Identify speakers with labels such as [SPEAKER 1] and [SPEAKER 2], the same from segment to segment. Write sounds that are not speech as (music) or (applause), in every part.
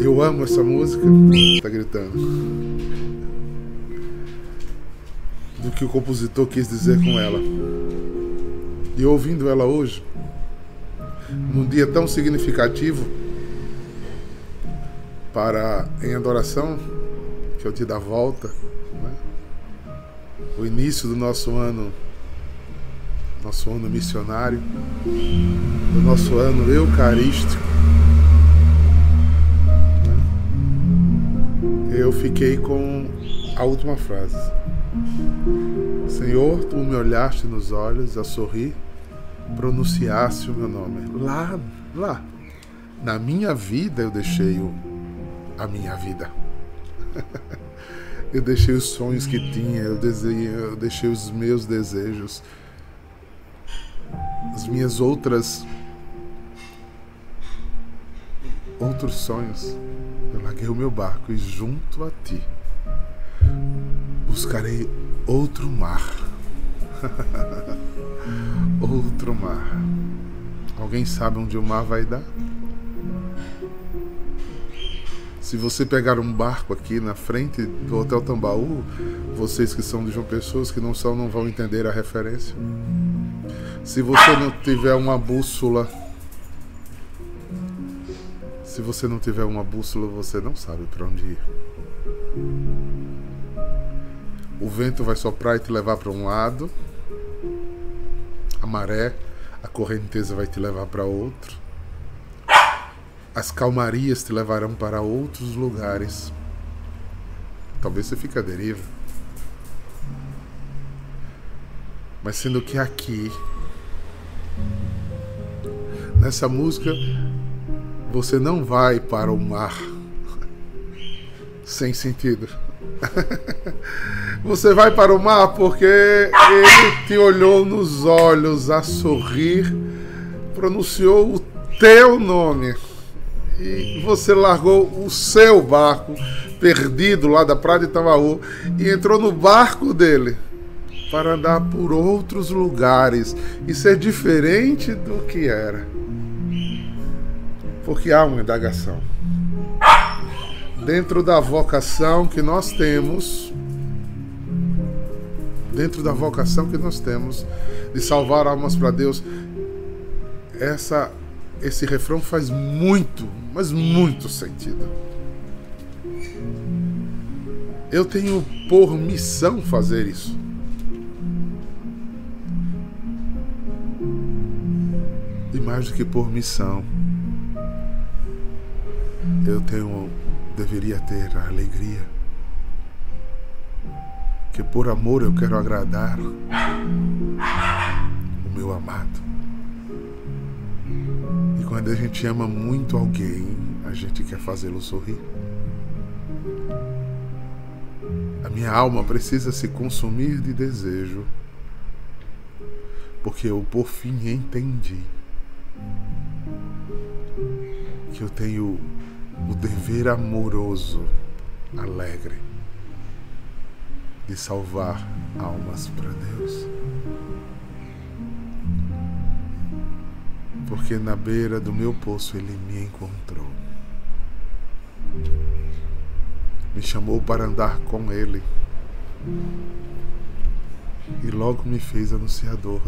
[SPEAKER 1] Eu amo essa música. Tá gritando. Do que o compositor quis dizer com ela. E ouvindo ela hoje, num dia tão significativo para em adoração, que é o dia da volta, né? o início do nosso ano, nosso ano missionário, do nosso ano eucarístico. Eu fiquei com a última frase. Senhor, tu me olhaste nos olhos a sorrir pronunciasse o meu nome. Lá, lá. Na minha vida eu deixei o, a minha vida. (laughs) eu deixei os sonhos que tinha, eu, eu deixei os meus desejos, as minhas outras outros sonhos. Eu larguei o meu barco e junto a ti buscarei outro mar. (laughs) outro mar. Alguém sabe onde o mar vai dar? Se você pegar um barco aqui na frente do Hotel Tambaú, vocês que são de João Pessoa, que não são, não vão entender a referência. Se você não tiver uma bússola, se você não tiver uma bússola, você não sabe para onde ir. O vento vai soprar e te levar para um lado, a maré, a correnteza vai te levar para outro. As calmarias te levarão para outros lugares. Talvez você fique à deriva. Mas sendo que aqui, nessa música, você não vai para o mar sem sentido. Você vai para o mar porque ele te olhou nos olhos a sorrir, pronunciou o teu nome e você largou o seu barco perdido lá da Praia de Itamaú e entrou no barco dele para andar por outros lugares e ser diferente do que era. Porque há uma indagação. Dentro da vocação que nós temos, dentro da vocação que nós temos de salvar almas para Deus, essa esse refrão faz muito, mas muito sentido. Eu tenho por missão fazer isso. E mais do que por missão, eu tenho deveria ter a alegria que por amor eu quero agradar o meu amado. E quando a gente ama muito alguém, a gente quer fazê-lo sorrir. A minha alma precisa se consumir de desejo, porque eu por fim entendi que eu tenho o dever amoroso, alegre, de salvar almas para Deus. Porque na beira do meu poço ele me encontrou. Me chamou para andar com ele. E logo me fez anunciador,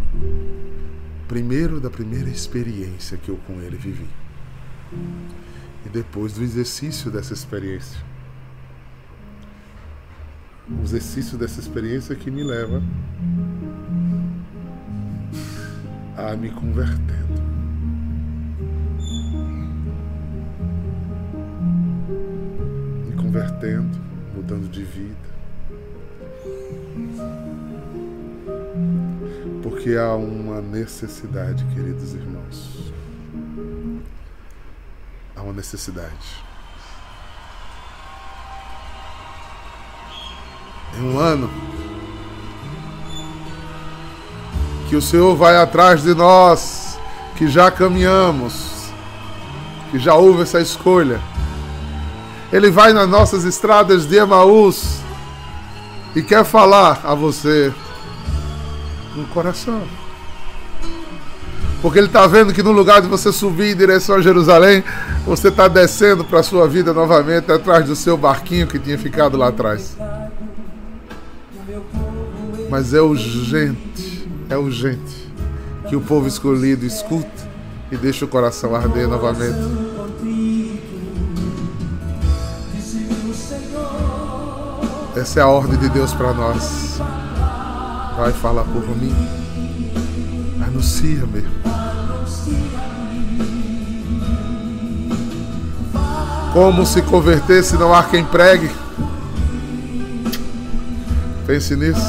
[SPEAKER 1] primeiro da primeira experiência que eu com ele vivi. E depois do exercício dessa experiência. O exercício dessa experiência que me leva a me convertendo. Me convertendo, mudando de vida. Porque há uma necessidade, queridos irmãos. Há uma necessidade. em um ano que o Senhor vai atrás de nós, que já caminhamos, que já houve essa escolha. Ele vai nas nossas estradas de Emaús e quer falar a você no coração. Porque ele está vendo que no lugar de você subir em direção a Jerusalém, você está descendo para a sua vida novamente atrás do seu barquinho que tinha ficado lá atrás. Mas é urgente, é urgente que o povo escolhido escute e deixe o coração arder novamente. Essa é a ordem de Deus para nós. Vai falar por mim. Anuncia-me. Como se converter se não há quem pregue? Pense nisso.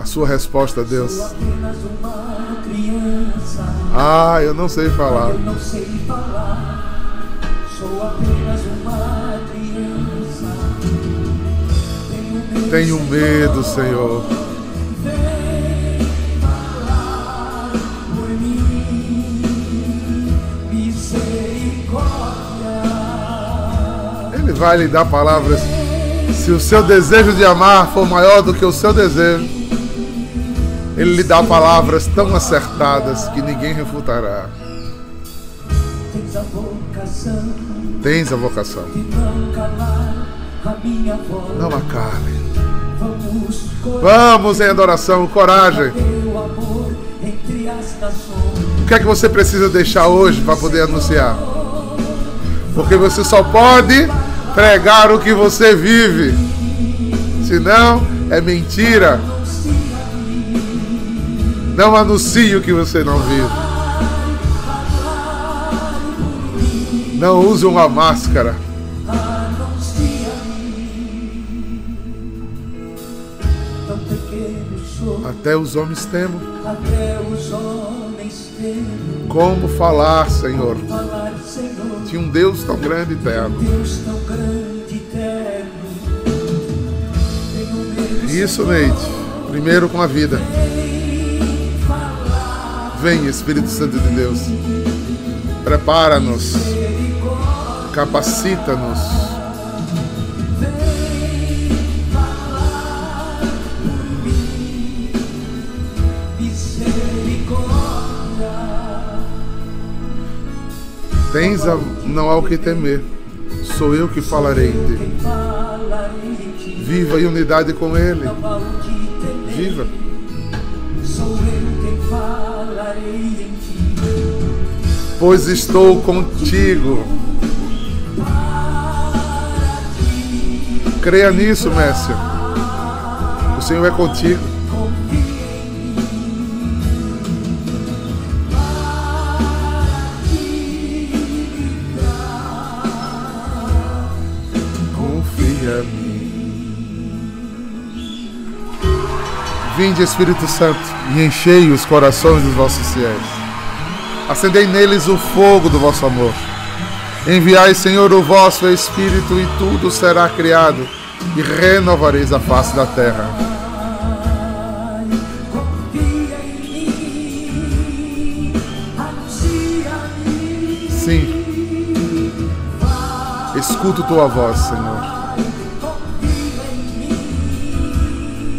[SPEAKER 1] A sua resposta Deus. Ah, eu não sei falar. Sou apenas uma Tenho medo, Senhor. Ele vai lhe dar palavras. Se o seu desejo de amar for maior do que o seu desejo, ele lhe dá palavras tão acertadas que ninguém refutará. Tens a vocação. Não acale. Vamos em adoração, coragem. O que é que você precisa deixar hoje para poder anunciar? Porque você só pode pregar o que você vive. Senão é mentira. Não anuncie o que você não vive. Não use uma máscara. Até os homens temam. Como falar, Senhor, de um Deus tão grande e eterno. Isso, Neide. Primeiro com a vida. Vem, Espírito Santo de Deus. Prepara-nos capacita-nos. Tens a, não há o que temer, sou eu que falarei em ti. Viva em unidade com Ele. Viva. Pois estou contigo Creia nisso, Mércia. O Senhor é contigo. Vinde, Espírito Santo, e enchei os corações dos vossos fiéis. Acendei neles o fogo do vosso amor. Enviai, Senhor, o vosso Espírito, e tudo será criado e renovareis a face da terra. Sim, escuto tua voz, Senhor.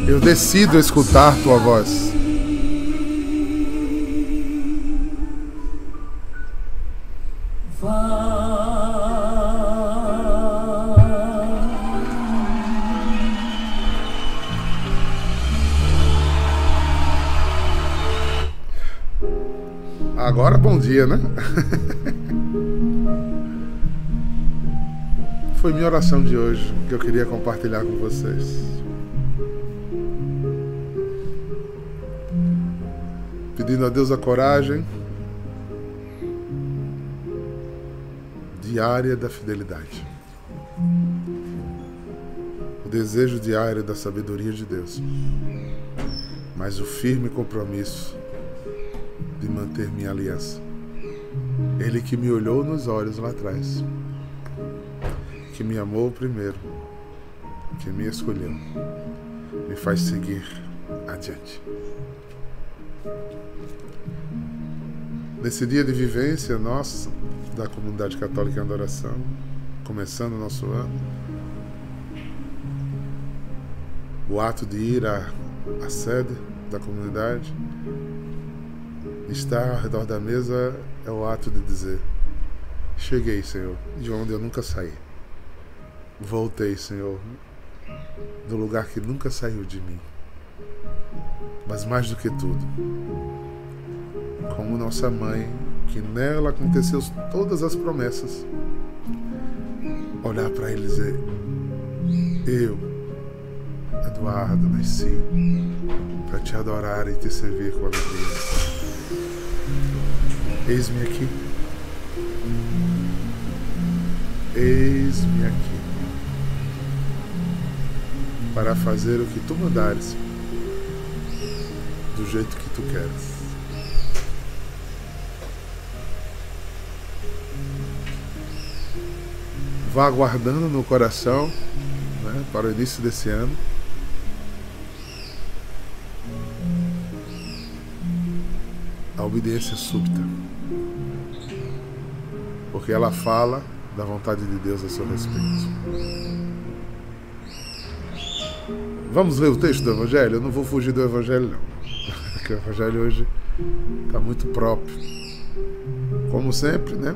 [SPEAKER 1] Eu decido escutar tua voz. dia, né? (laughs) Foi minha oração de hoje que eu queria compartilhar com vocês. Pedindo a Deus a coragem diária da fidelidade. O desejo diário da sabedoria de Deus. Mas o firme compromisso de manter minha aliança. Ele que me olhou nos olhos lá atrás, que me amou primeiro, que me escolheu, me faz seguir adiante. Nesse dia de vivência nossa, da comunidade católica em adoração, começando o nosso ano, o ato de ir à, à sede da comunidade, estar ao redor da mesa é o ato de dizer: Cheguei, Senhor, de onde eu nunca saí. Voltei, Senhor, do lugar que nunca saiu de mim. Mas mais do que tudo, como nossa mãe, que nela aconteceu todas as promessas, olhar para ele e dizer: Eu, Eduardo, nasci para te adorar e te servir com alegria. Eis-me aqui. Eis-me aqui para fazer o que tu mandares, do jeito que tu queres. Vá aguardando no coração né, para o início desse ano. A obediência súbita. Porque ela fala da vontade de Deus a seu respeito. Vamos ler o texto do Evangelho? Eu não vou fugir do Evangelho, não. (laughs) Porque o Evangelho hoje está muito próprio. Como sempre, né?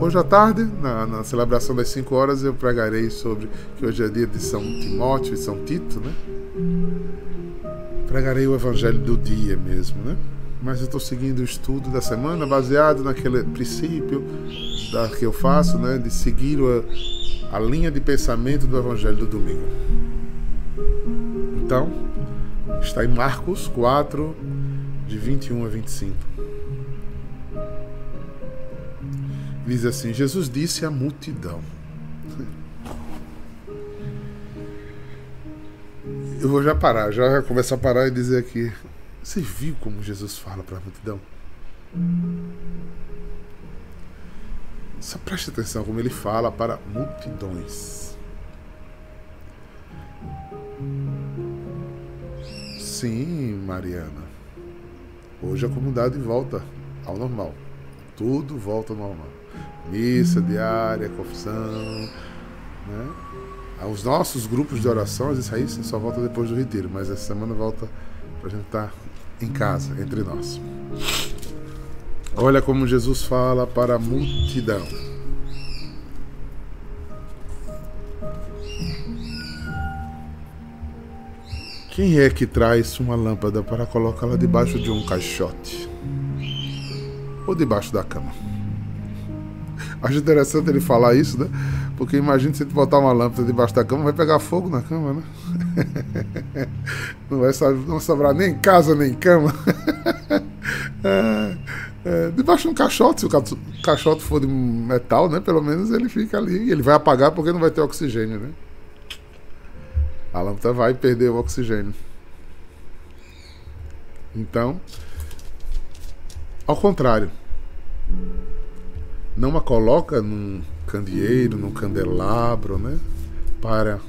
[SPEAKER 1] Hoje à tarde, na, na, celebração das 5 horas, eu pregarei sobre que hoje é dia de São Timóteo e São Tito, né? Pregarei o Evangelho do dia mesmo, né? Mas eu estou seguindo o estudo da semana baseado naquele princípio da, que eu faço, né? De seguir a, a linha de pensamento do Evangelho do domingo. Então, está em Marcos 4, de 21 a 25. Diz assim: Jesus disse à multidão. Eu vou já parar, já começar a parar e dizer aqui. Você viu como Jesus fala para a multidão? Só preste atenção como ele fala para multidões. Sim, Mariana. Hoje a comunidade volta ao normal. Tudo volta ao normal. Missa diária, confissão, né? Os nossos grupos de oração, isso aí só volta depois do retiro, mas essa semana volta para a gente estar tá em casa, entre nós. Olha como Jesus fala para a multidão. Quem é que traz uma lâmpada para colocá-la debaixo de um caixote? Ou debaixo da cama? Acho interessante ele falar isso, né? Porque imagina se tu botar uma lâmpada debaixo da cama, vai pegar fogo na cama, né? (laughs) Não vai não sobrar nem casa nem cama. (laughs) É, é, debaixo de um caixote, se o caixote for de metal, né? Pelo menos ele fica ali. Ele vai apagar porque não vai ter oxigênio, né? a lâmpada vai perder o oxigênio. Então, ao contrário, não a coloca num candeeiro, num candelabro, né? Para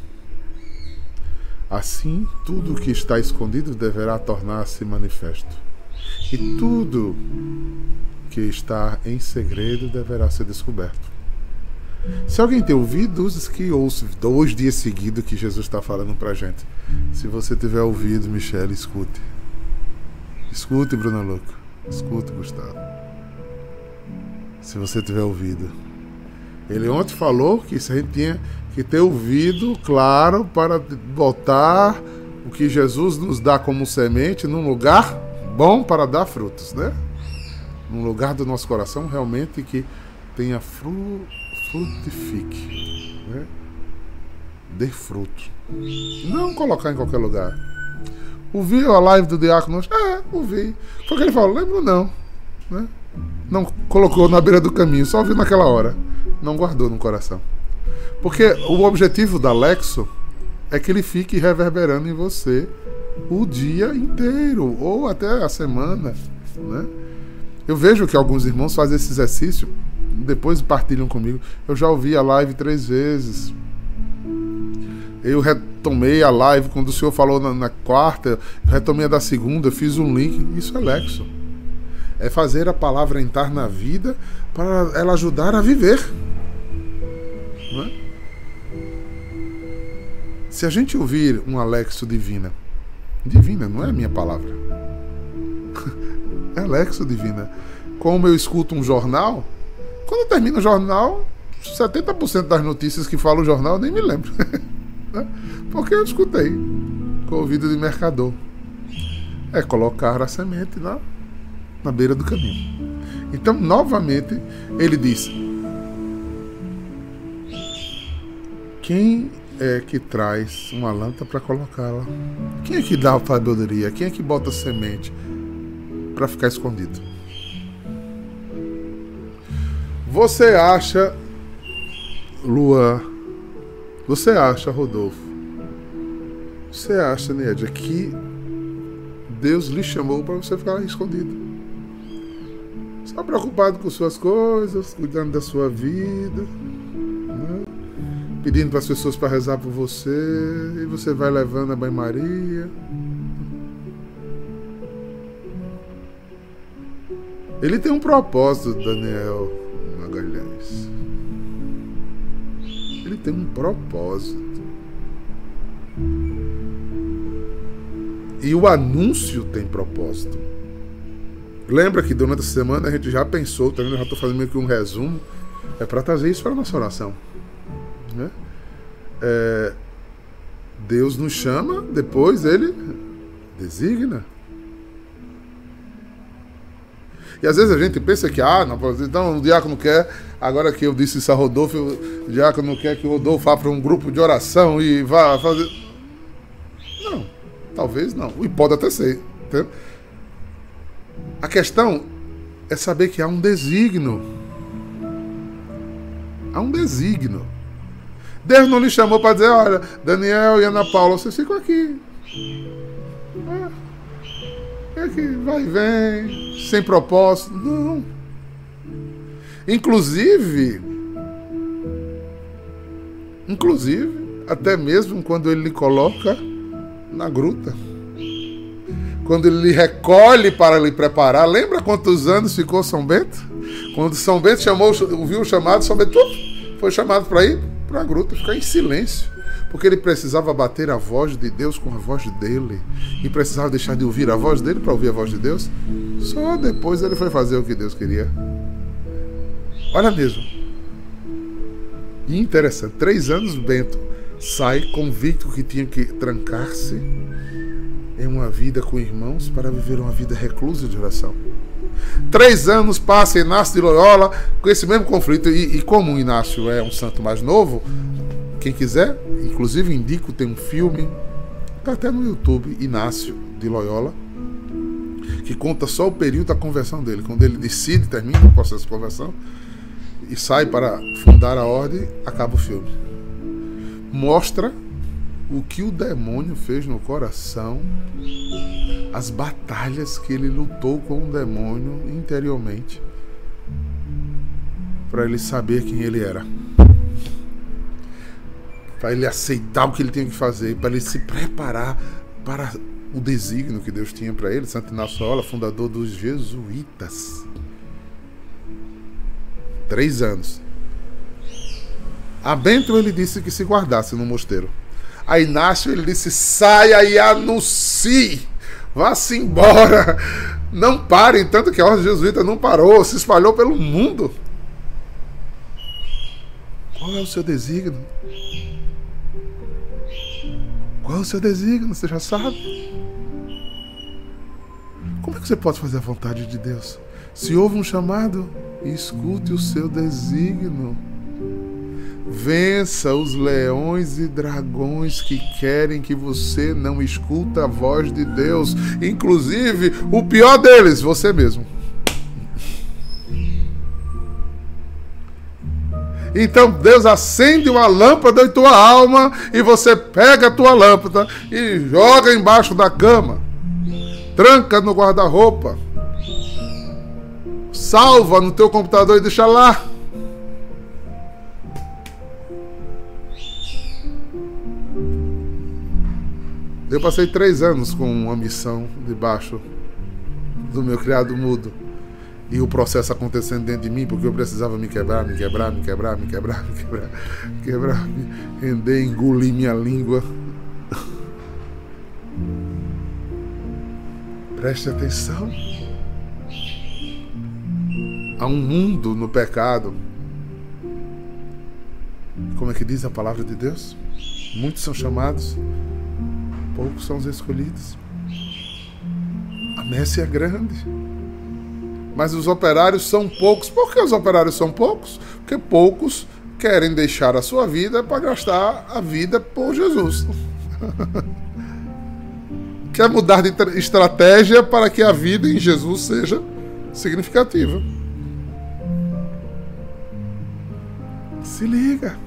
[SPEAKER 1] assim tudo que está escondido deverá tornar-se manifesto. E tudo que está em segredo deverá ser descoberto. Se alguém tem ouvidos, que ouça dois dias seguidos que Jesus está falando para gente. Se você tiver ouvido, Michelle, escute. Escute, Bruna Louca. Escute, Gustavo. Se você tiver ouvido. Ele ontem falou que a gente tinha que ter ouvido, claro, para botar o que Jesus nos dá como semente num lugar bom para dar frutos, né? Num lugar do nosso coração realmente que tenha fruto frutifique, né? dê fruto. Não colocar em qualquer lugar. Ouviu a live do Diácono? É, ouvi. Foi o que ele falou, lembro não. Né? Não colocou na beira do caminho, só ouviu naquela hora. Não guardou no coração. Porque o objetivo da Lexo é que ele fique reverberando em você o dia inteiro, ou até a semana. Né? Eu vejo que alguns irmãos fazem esse exercício, depois partilham comigo. Eu já ouvi a live três vezes. Eu retomei a live quando o senhor falou na, na quarta, retomei a da segunda, fiz um link. Isso é Lexo. É fazer a palavra entrar na vida para ela ajudar a viver. É? Se a gente ouvir um Alexo divina, divina, não é a minha palavra. (laughs) é Alexo divina. Como eu escuto um jornal, quando termina o jornal, 70% das notícias que fala o jornal eu nem me lembro. (laughs) Né? Porque eu escutei com o ouvido de mercador. É colocar a semente na, na beira do caminho. Então, novamente, ele diz: Quem é que traz uma lâmpada para colocá-la? Quem é que dá a sabedoria? Quem é que bota a semente para ficar escondido? Você acha, Luan, você acha, Rodolfo, você acha, Nédia, que Deus lhe chamou para você ficar escondido? Só preocupado com suas coisas, cuidando da sua vida pedindo para as pessoas para rezar por você, e você vai levando a banho-maria. Ele tem um propósito, Daniel Magalhães. Ele tem um propósito. E o anúncio tem propósito. Lembra que durante a semana a gente já pensou, também eu já estou fazendo meio que um resumo, é para trazer isso para a nossa oração. Né? É, Deus nos chama, depois ele designa. E às vezes a gente pensa que, ah, não, então o diácono quer, agora que eu disse isso a Rodolfo, o diácono quer que o Rodolfo vá para um grupo de oração e vá fazer. Não, talvez não. E pode até ser. Entendeu? A questão é saber que há um desígnio. Há um desígnio. Deus não lhe chamou para dizer, olha, Daniel e Ana Paula, vocês ficam aqui. É, é que vai e vem, sem propósito. Não. Inclusive, inclusive, até mesmo quando ele lhe coloca na gruta. Quando ele lhe recolhe para lhe preparar. Lembra quantos anos ficou São Bento? Quando São Bento chamou, ouviu o chamado, São Bento foi chamado para ir para a gruta, ficar em silêncio. Porque ele precisava bater a voz de Deus com a voz dele. E precisava deixar de ouvir a voz dele para ouvir a voz de Deus. Só depois ele foi fazer o que Deus queria. Olha mesmo. Interessante, três anos Bento sai convicto que tinha que trancar-se em uma vida com irmãos para viver uma vida reclusa de oração. Três anos passa Inácio de Loyola com esse mesmo conflito. E, e como Inácio é um santo mais novo, quem quiser, inclusive indico, tem um filme, está até no YouTube, Inácio de Loyola, que conta só o período da conversão dele. Quando ele decide, termina o processo de conversão e sai para fundar a ordem, acaba o filme. Mostra o que o demônio fez no coração, as batalhas que ele lutou com o demônio interiormente, para ele saber quem ele era, para ele aceitar o que ele tinha que fazer, para ele se preparar para o desígnio que Deus tinha para ele. Santo Inácio Ola, fundador dos jesuítas. Três anos. A Bento ele disse que se guardasse no mosteiro. A Inácio ele disse: saia e anuncie, vá-se embora. Não parem, tanto que a ordem jesuíta não parou, se espalhou pelo mundo. Qual é o seu desígnio? Qual é o seu desígnio? Você já sabe? Como é que você pode fazer a vontade de Deus? Se houve um chamado, escute o seu desígnio. Vença os leões e dragões que querem que você não escuta a voz de Deus, inclusive o pior deles, você mesmo. Então Deus acende uma lâmpada em tua alma e você pega a tua lâmpada e joga embaixo da cama, tranca no guarda-roupa salva no teu computador e deixa lá. Eu passei três anos com uma missão debaixo do meu criado mudo. E o processo acontecendo dentro de mim, porque eu precisava me quebrar, me quebrar, me quebrar, me quebrar, me quebrar, me quebrar, me render, engolir minha língua. Preste atenção. Há um mundo no pecado. Como é que diz a palavra de Deus? Muitos são chamados, poucos são os escolhidos. A messe é grande. Mas os operários são poucos. Por que os operários são poucos? Porque poucos querem deixar a sua vida para gastar a vida por Jesus. (laughs) Quer mudar de estratégia para que a vida em Jesus seja significativa. Se liga.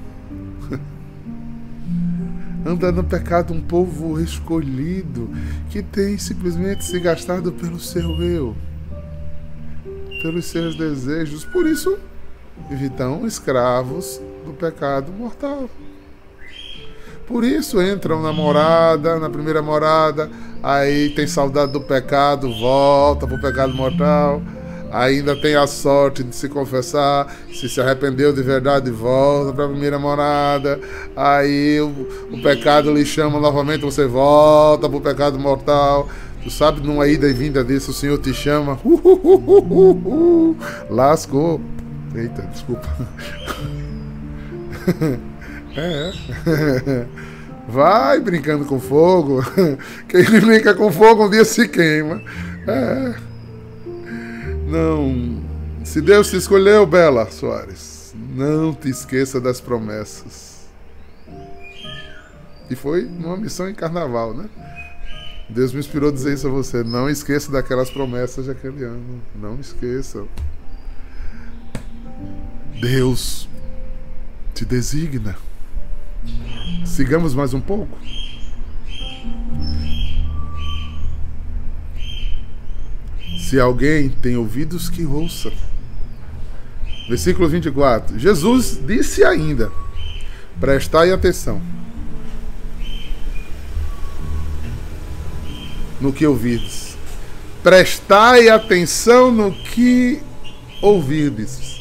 [SPEAKER 1] Anda no pecado um povo escolhido que tem simplesmente se gastado pelo seu eu, pelos seus desejos. Por isso, vivam escravos do pecado mortal. Por isso entram na morada, na primeira morada, aí tem saudade do pecado, volta para o pecado mortal ainda tem a sorte de se confessar, se se arrependeu de verdade, volta para a primeira morada. Aí o, o, pecado lhe chama novamente, você volta para o pecado mortal. Tu sabe, numa ida e vinda disso, o Senhor te chama. Uh, uh, uh, Lascou. Eita, desculpa. (laughs) é. Vai brincando com fogo. (laughs) Quem brinca com fogo um dia se queima. É. Não. Se Deus te escolheu, Bela Soares, não te esqueça das promessas. E foi numa missão em carnaval, né? Deus me inspirou a dizer isso a você. Não esqueça daquelas promessas de aquele ano. Não esqueça. Deus te designa. Sigamos mais um pouco. Se alguém tem ouvidos, que ouça. Versículo 24. Jesus disse ainda: Prestai atenção no que ouvides. Prestai atenção no que ouvides.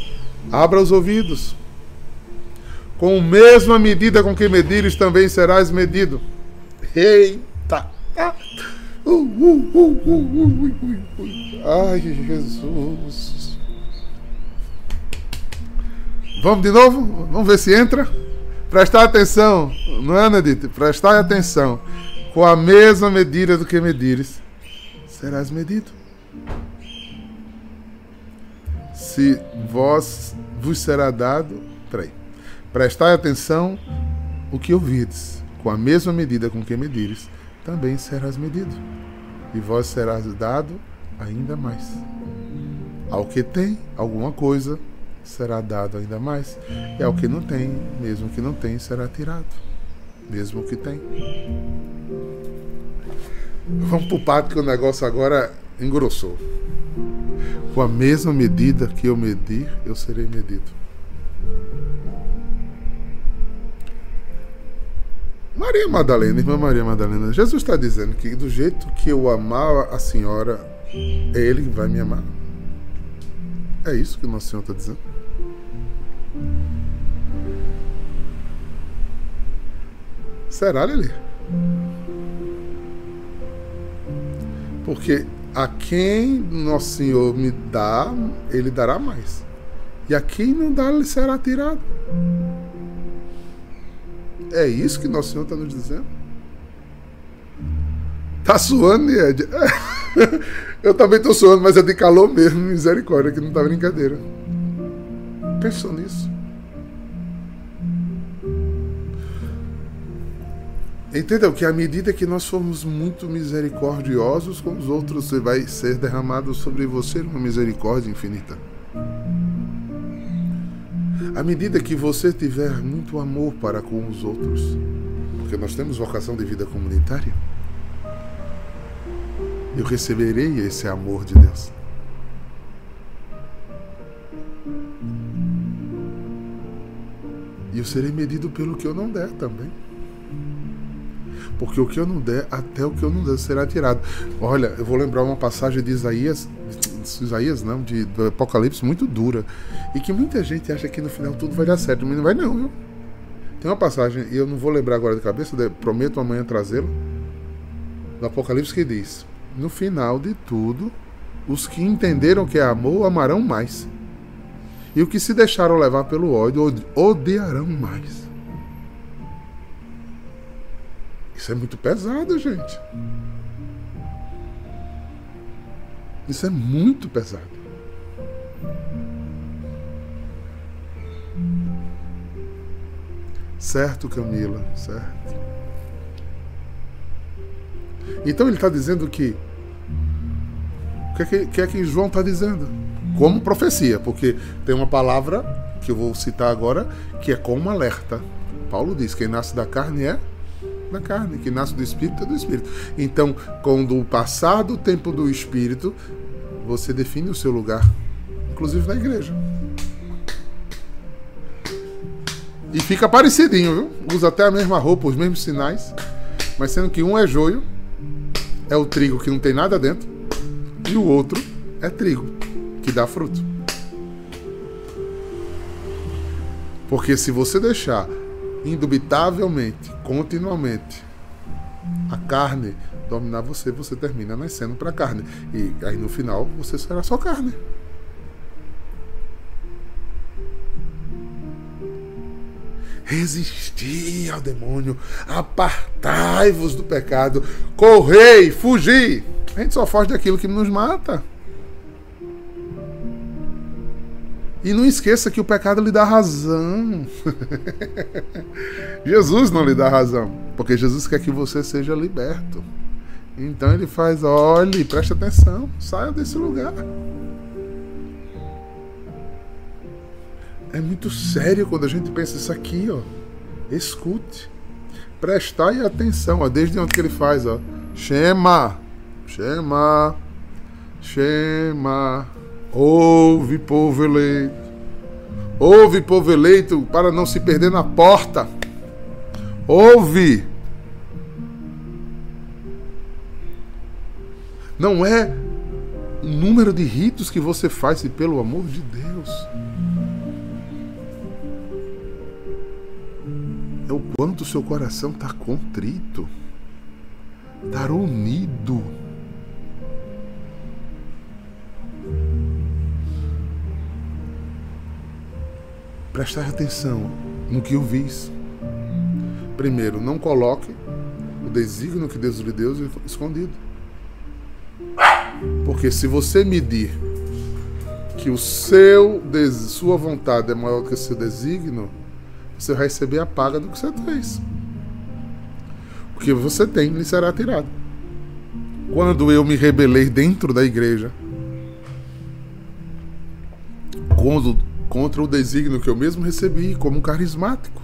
[SPEAKER 1] Abra os ouvidos. Com a mesma medida com que medires, também serás medido. Eita! Ai, Jesus. Vamos de novo? Vamos ver se entra? Prestar atenção, não é, Nedite? Prestar atenção. Com a mesma medida do que medires, serás medido. Se vós vos será dado. Peraí. Prestai atenção o que ouvides. Com a mesma medida com que medires, também serás medido, e vós serás dado ainda mais. Ao que tem alguma coisa, será dado ainda mais, e ao que não tem, mesmo que não tem, será tirado, mesmo que tem. Vamos pro pato que o negócio agora engrossou. Com a mesma medida que eu medir, eu serei medido. Maria Madalena, irmã Maria Madalena, Jesus está dizendo que do jeito que eu amava a senhora, Ele vai me amar. É isso que Nosso Senhor está dizendo. Será, Lili? Porque a quem Nosso Senhor me dá, Ele dará mais. E a quem não dá, Ele será tirado. É isso que Nosso Senhor está nos dizendo? Tá suando, Ed? (laughs) Eu também estou suando, mas é de calor mesmo, misericórdia, que não tá brincadeira. Pensou nisso. Entendeu? Que à medida que nós formos muito misericordiosos com os outros, vai ser derramado sobre você uma misericórdia infinita à medida que você tiver muito amor para com os outros, porque nós temos vocação de vida comunitária, eu receberei esse amor de Deus. E eu serei medido pelo que eu não der também. Porque o que eu não der, até o que eu não der será tirado. Olha, eu vou lembrar uma passagem de Isaías, Isaías não, de, do Apocalipse muito dura. E que muita gente acha que no final tudo vai dar certo, mas não vai não, viu? Tem uma passagem, e eu não vou lembrar agora de cabeça, prometo amanhã trazê-lo, do Apocalipse que diz: No final de tudo, os que entenderam que é amor amarão mais. E os que se deixaram levar pelo ódio odiarão mais. Isso é muito pesado, gente. Isso é muito pesado. Certo, Camila, certo. Então ele está dizendo que. O que é que, que, é que João está dizendo? Como profecia, porque tem uma palavra que eu vou citar agora que é como alerta. Paulo diz: quem nasce da carne é da carne, que nasce do espírito é do espírito. Então, quando passar do tempo do espírito, você define o seu lugar, inclusive na igreja. E fica parecidinho, viu? Usa até a mesma roupa, os mesmos sinais, mas sendo que um é joio, é o trigo que não tem nada dentro, e o outro é trigo, que dá fruto. Porque se você deixar indubitavelmente, continuamente, a carne dominar você, você termina nascendo para a carne. E aí no final você será só carne. Resisti ao demônio, apartai-vos do pecado, correi, fugi. A gente só foge daquilo que nos mata. E não esqueça que o pecado lhe dá razão. (laughs) Jesus não lhe dá razão, porque Jesus quer que você seja liberto. Então ele faz, olhe, preste atenção, saia desse lugar. É muito sério quando a gente pensa isso aqui, ó. Escute. Prestai atenção, ó, desde onde que ele faz, ó. Chama. Chama. Chema. Ouve, povo eleito. Ouve, povo eleito, para não se perder na porta. Ouve. Não é o número de ritos que você faz, e pelo amor de Deus. É o quanto seu coração está contrito, está unido. Prestar atenção no que eu vis. Primeiro, não coloque o desígnio que Deus lhe deu escondido. Porque se você medir que o seu sua vontade é maior que o seu desígnio, você vai receber a paga do que você fez. O que você tem lhe será tirado. Quando eu me rebelei dentro da igreja, quando contra o desígnio que eu mesmo recebi como carismático.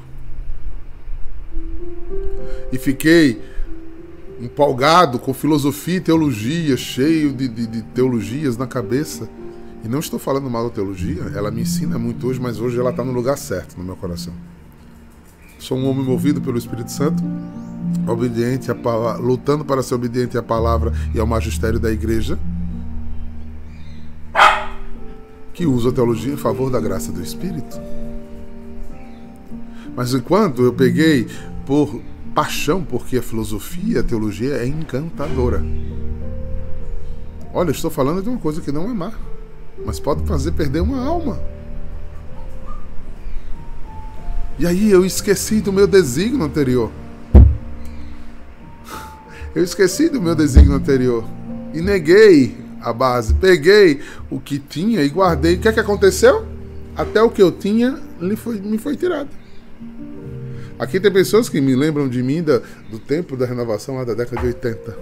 [SPEAKER 1] E fiquei empolgado com filosofia e teologia, cheio de, de, de, teologias na cabeça. E não estou falando mal da teologia, ela me ensina muito hoje, mas hoje ela está no lugar certo no meu coração. Sou um homem movido pelo Espírito Santo, obediente a lutando para ser obediente à palavra e ao magistério da igreja que usa a teologia em favor da graça do Espírito. Mas enquanto eu peguei por paixão, porque a filosofia, a teologia é encantadora. Olha, estou falando de uma coisa que não é má, mas pode fazer perder uma alma. E aí eu esqueci do meu desígnio anterior. Eu esqueci do meu desígnio anterior e neguei a base. Peguei o que tinha e guardei. O que é que aconteceu? Até o que eu tinha me foi, me foi tirado. Aqui tem pessoas que me lembram de mim da, do tempo da renovação lá da década de 80.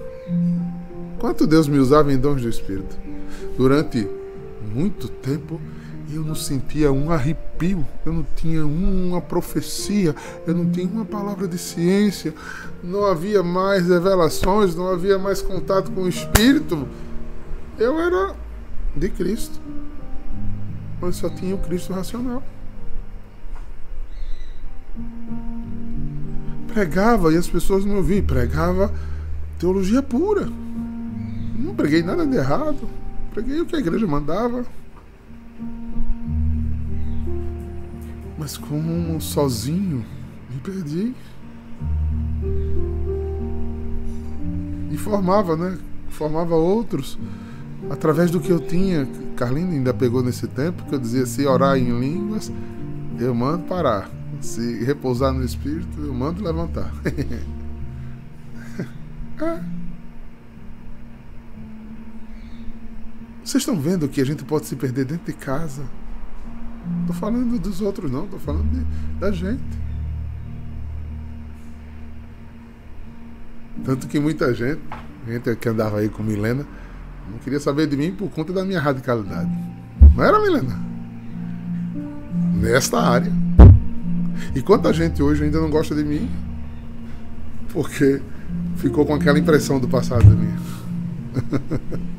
[SPEAKER 1] Quanto Deus me usava em dons do Espírito. Durante muito tempo eu não sentia um arrepio, eu não tinha uma profecia, eu não tinha uma palavra de ciência, não havia mais revelações, não havia mais contato com o Espírito. Eu era de Cristo, mas só tinha o Cristo racional. Pregava e as pessoas não ouviam. Pregava teologia pura. Não preguei nada de errado. Preguei o que a igreja mandava. Mas como sozinho me perdi. E formava, né? Formava outros através do que eu tinha. Carlinhos ainda pegou nesse tempo que eu dizia: se orar em línguas, eu mando parar. Se repousar no espírito, eu mando levantar. é. (laughs) Vocês estão vendo que a gente pode se perder dentro de casa? Tô falando dos outros, não, tô falando de, da gente. Tanto que muita gente, gente que andava aí com Milena, não queria saber de mim por conta da minha radicalidade. Não era, Milena? Nesta área. E quanta gente hoje ainda não gosta de mim porque ficou com aquela impressão do passado de mim. (laughs)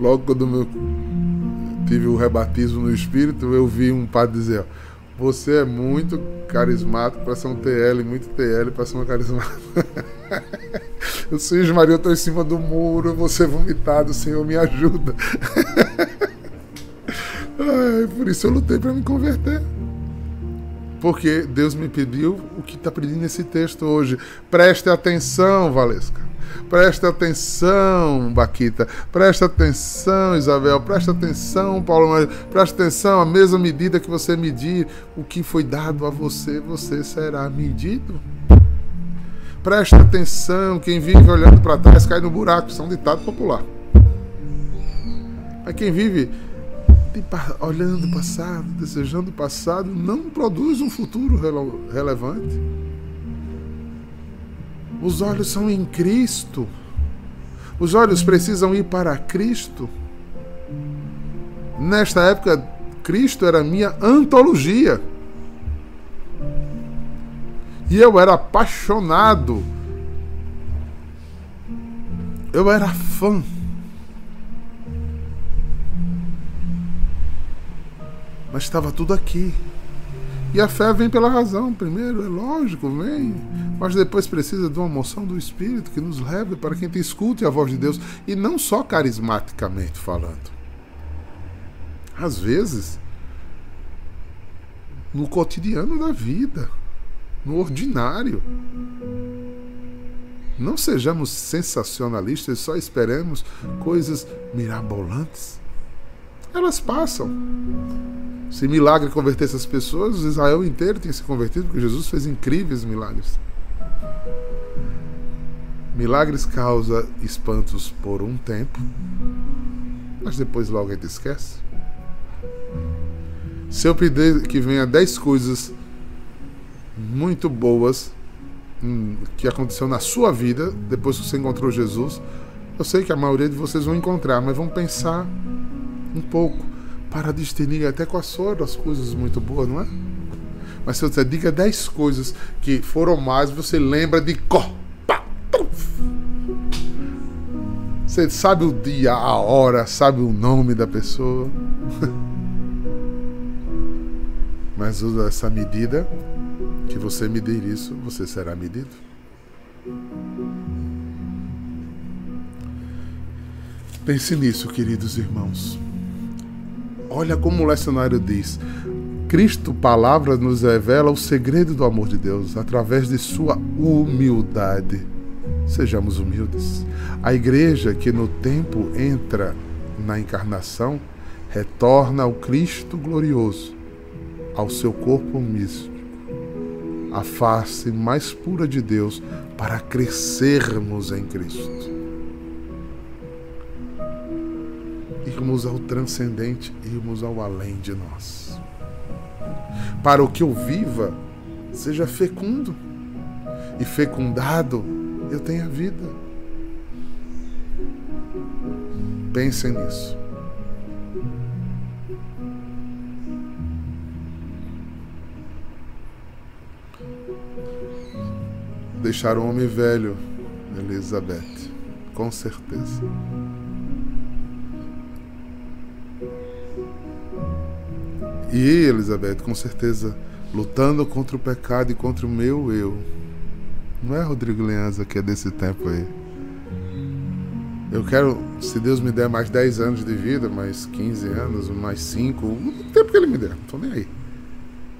[SPEAKER 1] Logo quando eu tive o rebatismo no espírito, eu vi um padre dizer: Você é muito carismático para ser um TL, muito TL para ser um carismático. (laughs) eu sei, Maria, eu estou em cima do muro, ser vomitado, Senhor, me ajuda. (laughs) Ai, por isso eu lutei para me converter. Porque Deus me pediu o que está pedindo nesse texto hoje. Preste atenção, Valesca. Preste atenção, Baquita. Preste atenção, Isabel. Preste atenção, Paulo Maria. Preste atenção, a mesma medida que você medir o que foi dado a você, você será medido. Preste atenção, quem vive olhando para trás cai no buraco. Isso é um ditado popular. Mas quem vive olhando o passado, desejando o passado, não produz um futuro relevante. Os olhos são em Cristo. Os olhos precisam ir para Cristo. Nesta época, Cristo era minha antologia. E eu era apaixonado. Eu era fã. Mas estava tudo aqui. E a fé vem pela razão, primeiro, é lógico, vem. Mas depois precisa de uma moção do Espírito que nos leve para que a gente escute a voz de Deus. E não só carismaticamente falando. Às vezes, no cotidiano da vida, no ordinário. Não sejamos sensacionalistas, só esperemos coisas mirabolantes. Elas passam. Se milagre convertesse as pessoas, Israel inteiro tinha se convertido, porque Jesus fez incríveis milagres. Milagres causa espantos por um tempo, mas depois logo a gente esquece. Se eu pedir que venha dez coisas muito boas hum, que aconteceu na sua vida depois que você encontrou Jesus, eu sei que a maioria de vocês vão encontrar, mas vão pensar um pouco para distinguir até quais foram as coisas muito boas, não é? Mas se você diga 10 coisas que foram mais, você lembra de có. Você sabe o dia, a hora, sabe o nome da pessoa. (laughs) Mas usa essa medida que você medir isso, você será medido. Pense nisso, queridos irmãos. Olha como o lecionário diz: Cristo, palavra, nos revela o segredo do amor de Deus através de sua humildade. Sejamos humildes. A igreja que no tempo entra na encarnação retorna ao Cristo glorioso, ao seu corpo místico, a face mais pura de Deus para crescermos em Cristo. irmos ao transcendente, irmos ao além de nós. Para o que eu viva, seja fecundo, e fecundado eu tenha vida. Pensem nisso. Deixar o homem velho, Elizabeth, com certeza. E Elizabeth, com certeza, lutando contra o pecado e contra o meu eu. Não é Rodrigo Leanza que é desse tempo aí. Eu quero, se Deus me der mais 10 anos de vida, mais 15 anos, mais 5, o tempo que Ele me der, não tô nem aí.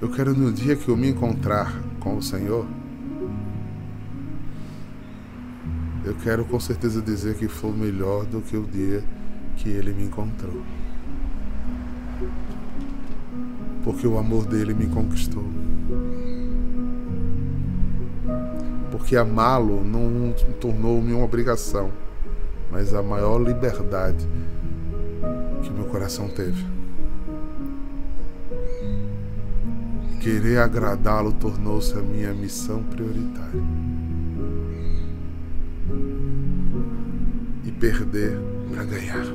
[SPEAKER 1] Eu quero no dia que eu me encontrar com o Senhor, eu quero com certeza dizer que foi melhor do que o dia que Ele me encontrou. Porque o amor dele me conquistou. Porque amá-lo não tornou-me uma obrigação mas a maior liberdade que meu coração teve. Querer agradá-lo tornou-se a minha missão prioritária. Perder para ganhar.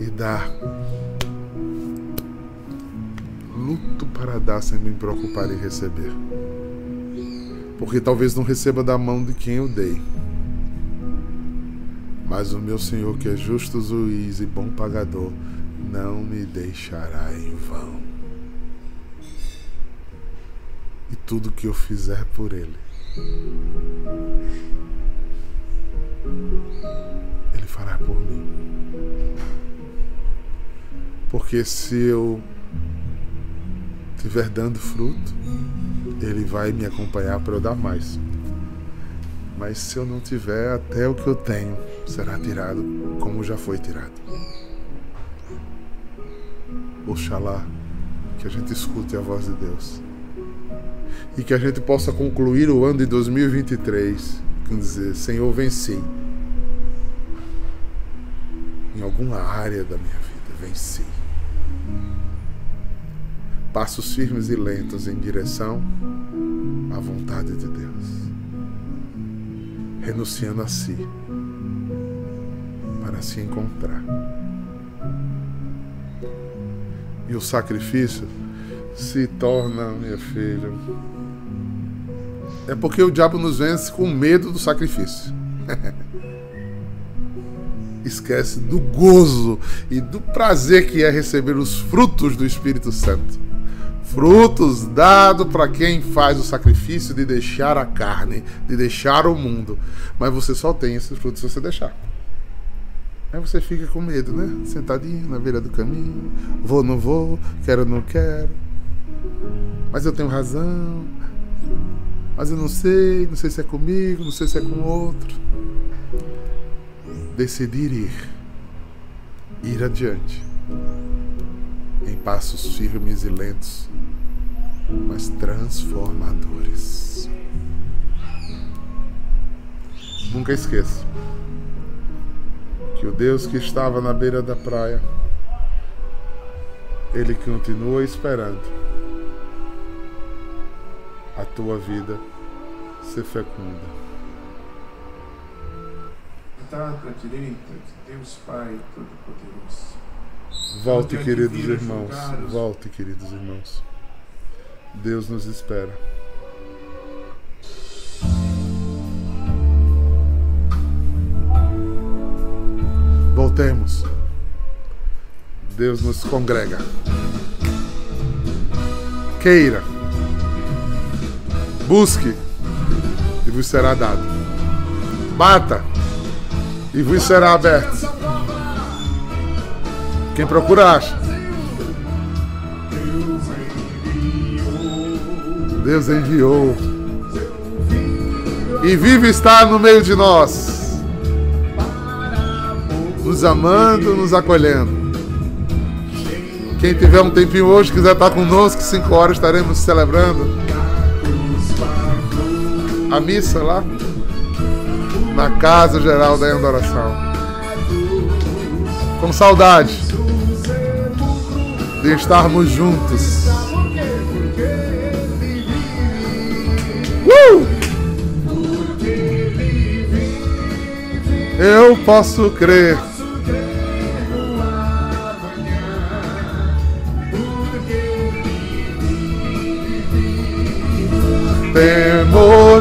[SPEAKER 1] E dar luto para dar sem me preocupar em receber porque talvez não receba da mão de quem eu dei. Mas o meu Senhor, que é justo juiz e bom pagador, não me deixará em vão. E tudo que eu fizer por Ele, Ele fará por mim. Porque se eu estiver dando fruto, ele vai me acompanhar para eu dar mais. Mas se eu não tiver, até o que eu tenho será tirado, como já foi tirado. Oxalá que a gente escute a voz de Deus. E que a gente possa concluir o ano de 2023 com dizer: Senhor, venci. Em alguma área da minha vida, venci passos firmes e lentos em direção à vontade de Deus, renunciando a si para se encontrar. E o sacrifício se torna, minha filha, é porque o diabo nos vence com medo do sacrifício. (laughs) Esquece do gozo e do prazer que é receber os frutos do Espírito Santo frutos dado para quem faz o sacrifício de deixar a carne, de deixar o mundo. Mas você só tem esses frutos se você deixar. Aí você fica com medo, né? Sentadinho na beira do caminho. Vou, não vou, quero, não quero. Mas eu tenho razão. Mas eu não sei, não sei se é comigo, não sei se é com outro. Decidir ir. Ir adiante em passos firmes e lentos, mas transformadores. Nunca esqueça que o Deus que estava na beira da praia, ele continua esperando a tua vida ser fecunda.
[SPEAKER 2] Está à direita de Deus Pai Todo-Poderoso
[SPEAKER 1] Volte, queridos irmãos. Volte, queridos irmãos. Deus nos espera. Voltemos. Deus nos congrega. Queira. Busque e vos será dado. Bata e vos será aberto. Quem procura acha. Deus enviou. E vive está no meio de nós. Nos amando, nos acolhendo. Quem tiver um tempinho hoje, quiser estar conosco, cinco horas estaremos celebrando a missa lá na Casa Geral da Adoração. Com saudade de estarmos juntos. Uh! Eu posso crer.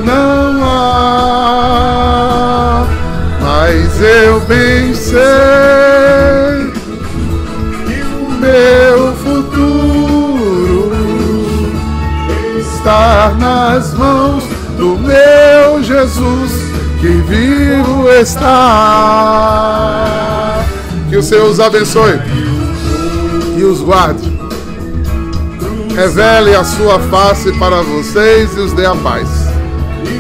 [SPEAKER 1] Não há, mas eu bem sei que o meu estar nas mãos do meu Jesus que vivo está. Que o Senhor os abençoe e os guarde. Revele a sua face para vocês e os dê a paz.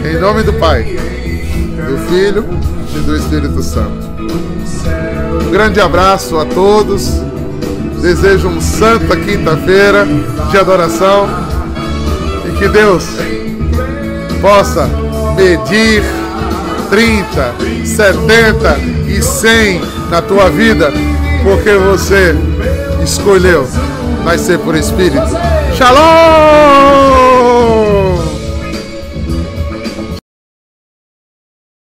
[SPEAKER 1] Em nome do Pai, do Filho e do Espírito Santo. Um grande abraço a todos. Desejo uma santa quinta-feira de adoração e que Deus possa medir 30, 70 e 100 na tua vida, porque você escolheu nascer por Espírito. Shalom!